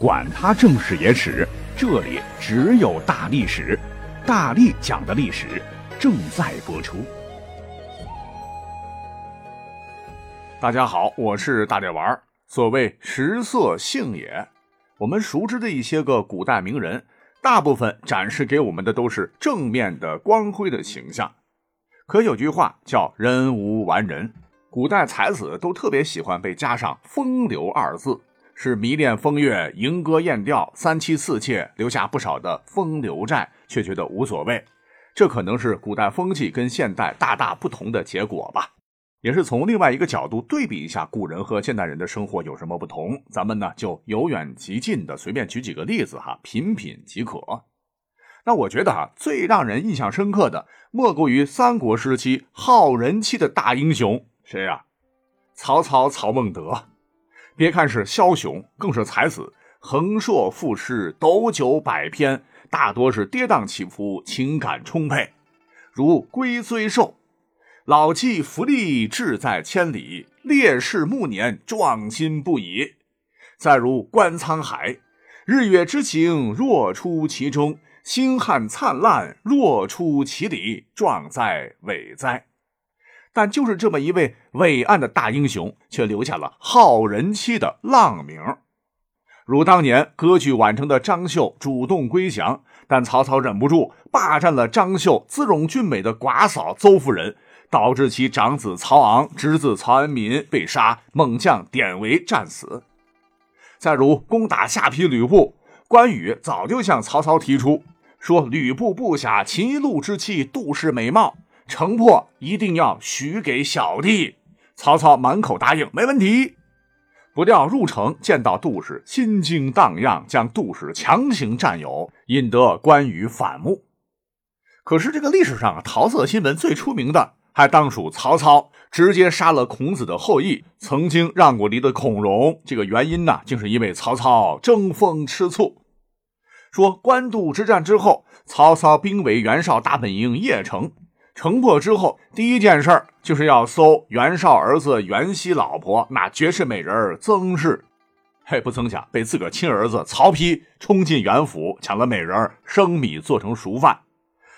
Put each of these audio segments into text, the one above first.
管他正史野史，这里只有大历史，大力讲的历史正在播出。大家好，我是大力丸儿。所谓食色性也，我们熟知的一些个古代名人，大部分展示给我们的都是正面的、光辉的形象。可有句话叫“人无完人”，古代才子都特别喜欢被加上“风流”二字，是迷恋风月、吟歌艳调、三妻四妾，留下不少的风流债，却觉得无所谓。这可能是古代风气跟现代大大不同的结果吧。也是从另外一个角度对比一下古人和现代人的生活有什么不同。咱们呢就由远及近的随便举几个例子哈，品品即可。那我觉得哈，最让人印象深刻的，莫过于三国时期好人气的大英雄，谁呀？曹操曹孟德。别看是枭雄，更是才子，横槊赋诗，斗酒百篇，大多是跌宕起伏，情感充沛，如《龟虽寿》。老骥伏枥，志在千里；烈士暮年，壮心不已。再如观沧海，日月之行，若出其中；星汉灿烂，若出其里。壮哉伟哉！但就是这么一位伟岸的大英雄，却留下了好人妻的浪名。如当年割据宛城的张绣主动归降，但曹操忍不住霸占了张绣姿容俊美的寡嫂邹夫人。导致其长子曹昂、侄子曹安民被杀，猛将典韦战死。再如攻打下邳吕布，关羽早就向曹操提出说：“吕布部下秦一路之气杜氏美貌，城破一定要许给小弟。”曹操满口答应，没问题。不料入城见到杜氏，心惊荡漾，将杜氏强行占有，引得关羽反目。可是这个历史上啊，桃色新闻最出名的。还当属曹操直接杀了孔子的后裔，曾经让过梨的孔融。这个原因呢，竟是因为曹操争风吃醋。说官渡之战之后，曹操兵围袁绍大本营邺城，城破之后，第一件事儿就是要搜袁绍儿子袁熙老婆那绝世美人曾氏。嘿，不曾想被自个儿亲儿子曹丕冲进袁府，抢了美人生米做成熟饭。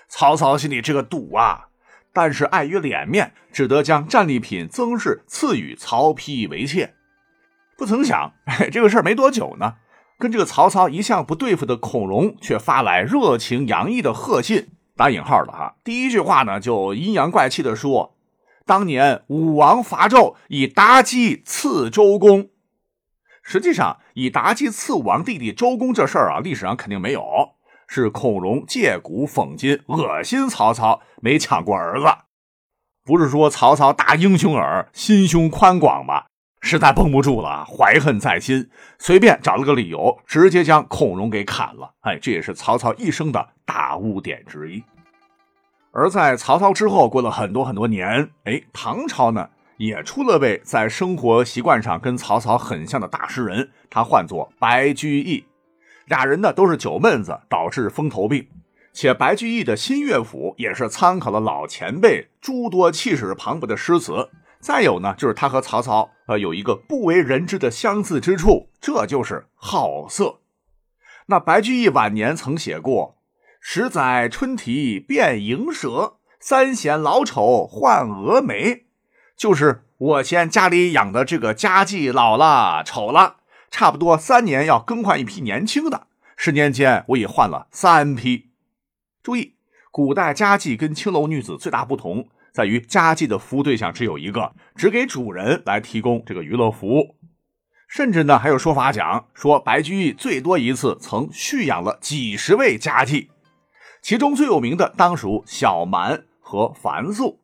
曹操心里这个堵啊！但是碍于脸面，只得将战利品曾氏赐予曹丕为妾。不曾想，这个事儿没多久呢，跟这个曹操一向不对付的孔融却发来热情洋溢的贺信，打引号的哈。第一句话呢，就阴阳怪气的说：“当年武王伐纣，以妲己赐周公。”实际上，以妲己赐武王弟弟周公这事儿啊，历史上肯定没有。是孔融借古讽今，恶心曹操没抢过儿子。不是说曹操大英雄耳，心胸宽广吗？实在绷不住了，怀恨在心，随便找了个理由，直接将孔融给砍了。哎，这也是曹操一生的大污点之一。而在曹操之后，过了很多很多年，哎，唐朝呢也出了位在生活习惯上跟曹操很像的大诗人，他唤作白居易。俩人呢都是酒闷子，导致风头病。且白居易的新乐府也是参考了老前辈诸多气势磅礴的诗词。再有呢，就是他和曹操呃有一个不为人知的相似之处，这就是好色。那白居易晚年曾写过：“十载春啼变莺舌，三弦老丑换蛾眉。”就是我嫌家里养的这个家妓老了丑了。差不多三年要更换一批年轻的，十年间我已换了三批。注意，古代家妓跟青楼女子最大不同在于，家妓的服务对象只有一个，只给主人来提供这个娱乐服务。甚至呢，还有说法讲说，白居易最多一次曾蓄养了几十位家妓，其中最有名的当属小蛮和樊素。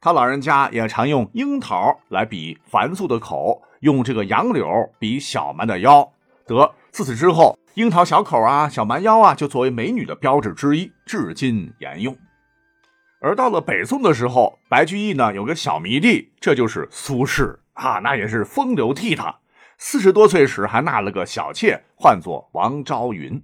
他老人家也常用樱桃来比樊素的口。用这个杨柳比小蛮的腰，得自此之后，樱桃小口啊，小蛮腰啊，就作为美女的标志之一，至今沿用。而到了北宋的时候，白居易呢有个小迷弟，这就是苏轼啊，那也是风流倜傥。四十多岁时还纳了个小妾，唤作王昭云。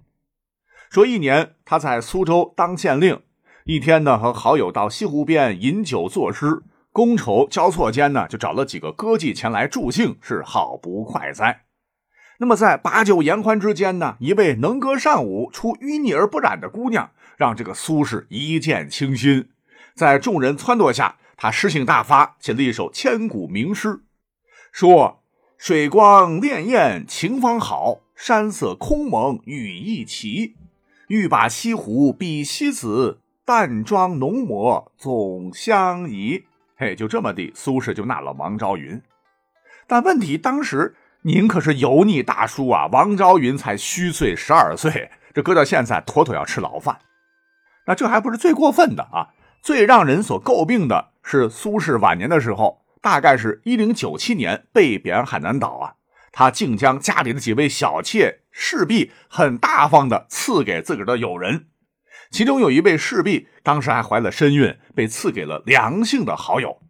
说一年他在苏州当县令，一天呢和好友到西湖边饮酒作诗。觥筹交错间呢，就找了几个歌妓前来助兴，是好不快哉。那么在把酒言欢之间呢，一位能歌善舞、出淤泥而不染的姑娘，让这个苏轼一见倾心。在众人撺掇下，他诗兴大发，写了一首千古名诗，说：“水光潋滟晴方好，山色空蒙雨亦奇。欲把西湖比西子，淡妆浓抹总相宜。”嘿，就这么地，苏轼就纳了王昭云。但问题当时。您可是油腻大叔啊！王昭云才虚岁十二岁，这搁到现在妥妥要吃牢饭。那这还不是最过分的啊！最让人所诟病的是苏轼晚年的时候，大概是一零九七年被贬海南岛啊，他竟将家里的几位小妾侍婢很大方的赐给自个儿的友人，其中有一位侍婢当时还怀了身孕，被赐给了梁姓的好友。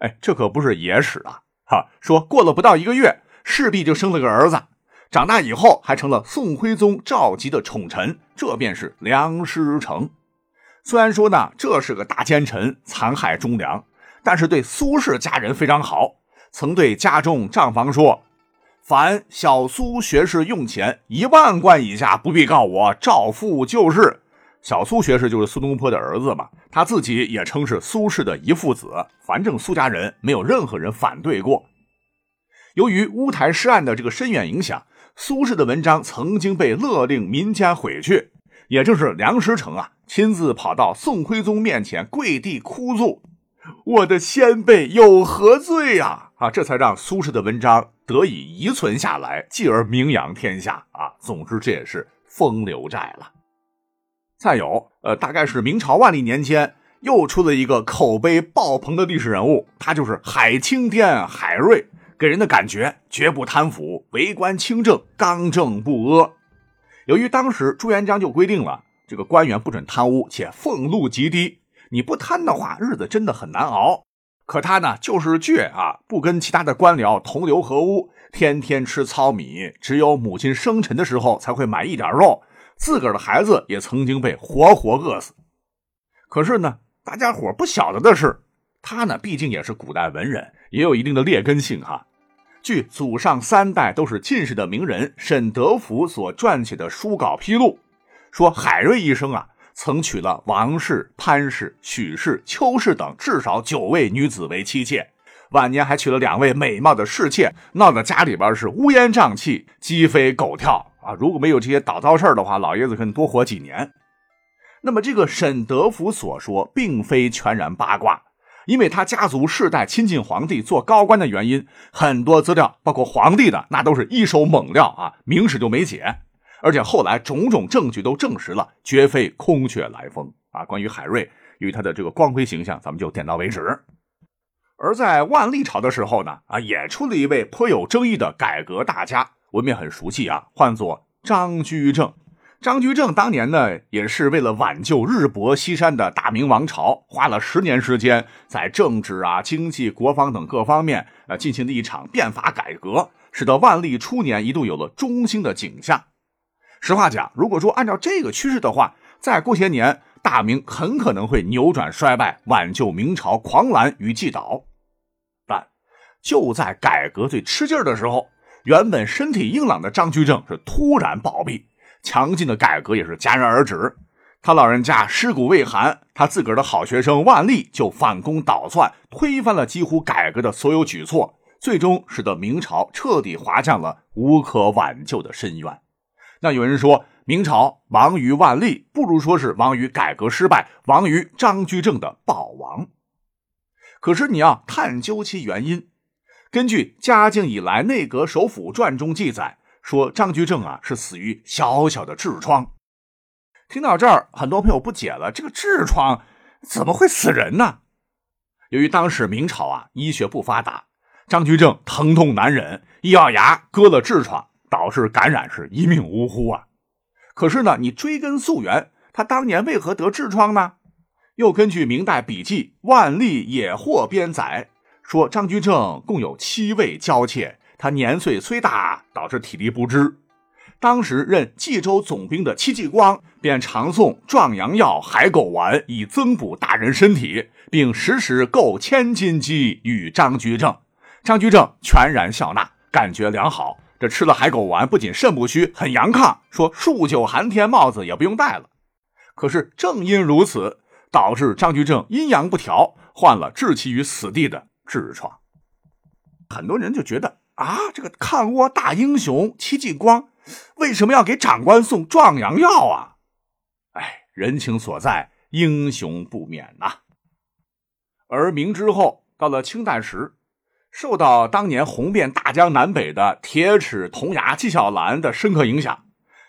哎，这可不是野史啊！哈，说过了不到一个月。势必就生了个儿子，长大以后还成了宋徽宗赵佶的宠臣，这便是梁师成。虽然说呢，这是个大奸臣，残害忠良，但是对苏氏家人非常好，曾对家中账房说：“凡小苏学士用钱一万贯以下，不必告我，照付就是。”小苏学士就是苏东坡的儿子嘛，他自己也称是苏轼的遗父子，反正苏家人没有任何人反对过。由于乌台诗案的这个深远影响，苏轼的文章曾经被勒令民间毁去。也正是梁实成啊，亲自跑到宋徽宗面前跪地哭诉：“我的先辈有何罪呀？”啊，这才让苏轼的文章得以遗存下来，继而名扬天下啊。总之，这也是风流债了。再有，呃，大概是明朝万历年间，又出了一个口碑爆棚的历史人物，他就是海青天海瑞。给人的感觉绝不贪腐，为官清正，刚正不阿。由于当时朱元璋就规定了，这个官员不准贪污，且俸禄极低，你不贪的话，日子真的很难熬。可他呢，就是倔啊，不跟其他的官僚同流合污，天天吃糙米，只有母亲生辰的时候才会买一点肉，自个儿的孩子也曾经被活活饿死。可是呢，大家伙不晓得的是，他呢，毕竟也是古代文人，也有一定的劣根性哈。据祖上三代都是进士的名人沈德福所撰写的书稿披露，说海瑞一生啊，曾娶了王氏、潘氏、许氏、邱氏等至少九位女子为妻妾，晚年还娶了两位美貌的侍妾，闹得家里边是乌烟瘴气、鸡飞狗跳啊！如果没有这些倒灶事的话，老爷子可能多活几年。那么这个沈德福所说，并非全然八卦。因为他家族世代亲近皇帝、做高官的原因，很多资料，包括皇帝的，那都是一手猛料啊，明史就没写。而且后来种种证据都证实了，绝非空穴来风啊。关于海瑞，与他的这个光辉形象，咱们就点到为止。而在万历朝的时候呢，啊，也出了一位颇有争议的改革大家，我们也很熟悉啊，唤作张居正。张居正当年呢，也是为了挽救日薄西山的大明王朝，花了十年时间，在政治啊、经济、国防等各方面，呃，进行了一场变法改革，使得万历初年一度有了中兴的景象。实话讲，如果说按照这个趋势的话，再过些年，大明很可能会扭转衰败，挽救明朝狂澜于既倒。但就在改革最吃劲儿的时候，原本身体硬朗的张居正是突然暴毙。强劲的改革也是戛然而止，他老人家尸骨未寒，他自个儿的好学生万历就反攻倒算，推翻了几乎改革的所有举措，最终使得明朝彻底滑向了无可挽救的深渊。那有人说，明朝亡于万历，不如说是亡于改革失败，亡于张居正的暴亡。可是你要探究其原因，根据《嘉靖以来内阁首辅传》中记载。说张居正啊是死于小小的痔疮。听到这儿，很多朋友不解了：这个痔疮怎么会死人呢？由于当时明朝啊医学不发达，张居正疼痛难忍，一咬牙割了痔疮，导致感染，是一命呜呼啊。可是呢，你追根溯源，他当年为何得痔疮呢？又根据明代笔记《万历野获》编载，说张居正共有七位娇妾。他年岁虽大，导致体力不支。当时任冀州总兵的戚继光便常送壮阳药、海狗丸以增补大人身体，并时时购千金鸡与张居正。张居正全然笑纳，感觉良好，这吃了海狗丸，不仅肾不虚，很阳亢，说数九寒天帽子也不用戴了。可是正因如此，导致张居正阴阳不调，患了置其于死地的痔疮。很多人就觉得啊，这个抗倭大英雄戚继光为什么要给长官送壮阳药啊？哎，人情所在，英雄不免呐。而明之后，到了清代时，受到当年红遍大江南北的铁齿铜牙纪晓岚的深刻影响，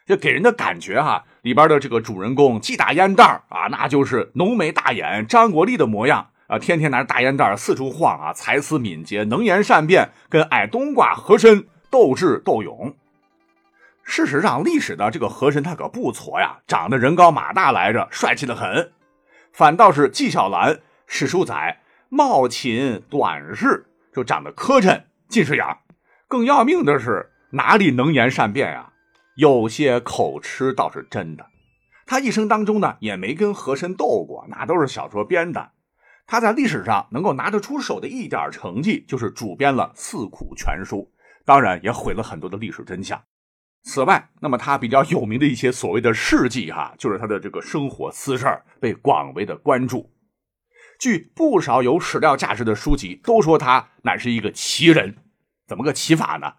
就给人的感觉哈，里边的这个主人公纪大烟袋啊，那就是浓眉大眼张国立的模样啊，天天拿着大烟袋四处晃啊，才思敏捷，能言善辩，跟矮冬瓜和珅斗智斗勇。事实上，历史的这个和珅他可不矬呀，长得人高马大来着，帅气的很。反倒是纪晓岚，史书载貌寝短视，就长得磕碜，近视眼。更要命的是，哪里能言善辩呀？有些口吃倒是真的。他一生当中呢，也没跟和珅斗过，那都是小说编的。他在历史上能够拿得出手的一点成绩，就是主编了《四库全书》，当然也毁了很多的历史真相。此外，那么他比较有名的一些所谓的事迹，哈，就是他的这个生活私事被广为的关注。据不少有史料价值的书籍都说他乃是一个奇人。怎么个奇法呢？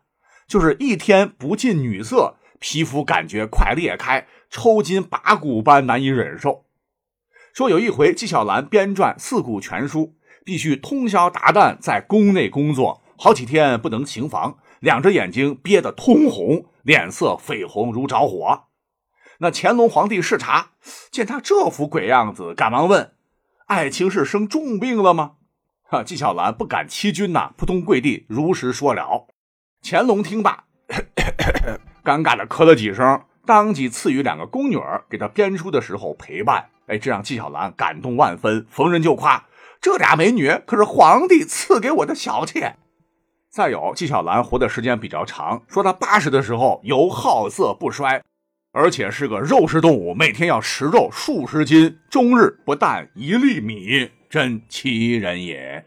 就是一天不近女色，皮肤感觉快裂开，抽筋拔骨般难以忍受。说有一回纪晓岚编撰《四库全书》，必须通宵达旦在宫内工作，好几天不能行房，两只眼睛憋得通红。脸色绯红如着火，那乾隆皇帝视察，见他这副鬼样子，赶忙问：“爱卿是生重病了吗？”哈，纪晓岚不敢欺君呐，扑通跪地，如实说了。乾隆听罢，尴尬的咳了几声，当即赐予两个宫女儿给他编书的时候陪伴。哎，这让纪晓岚感动万分，逢人就夸：“这俩美女可是皇帝赐给我的小妾。”再有，纪晓岚活的时间比较长，说他八十的时候犹好色不衰，而且是个肉食动物，每天要食肉数十斤，终日不啖一粒米，真奇人也。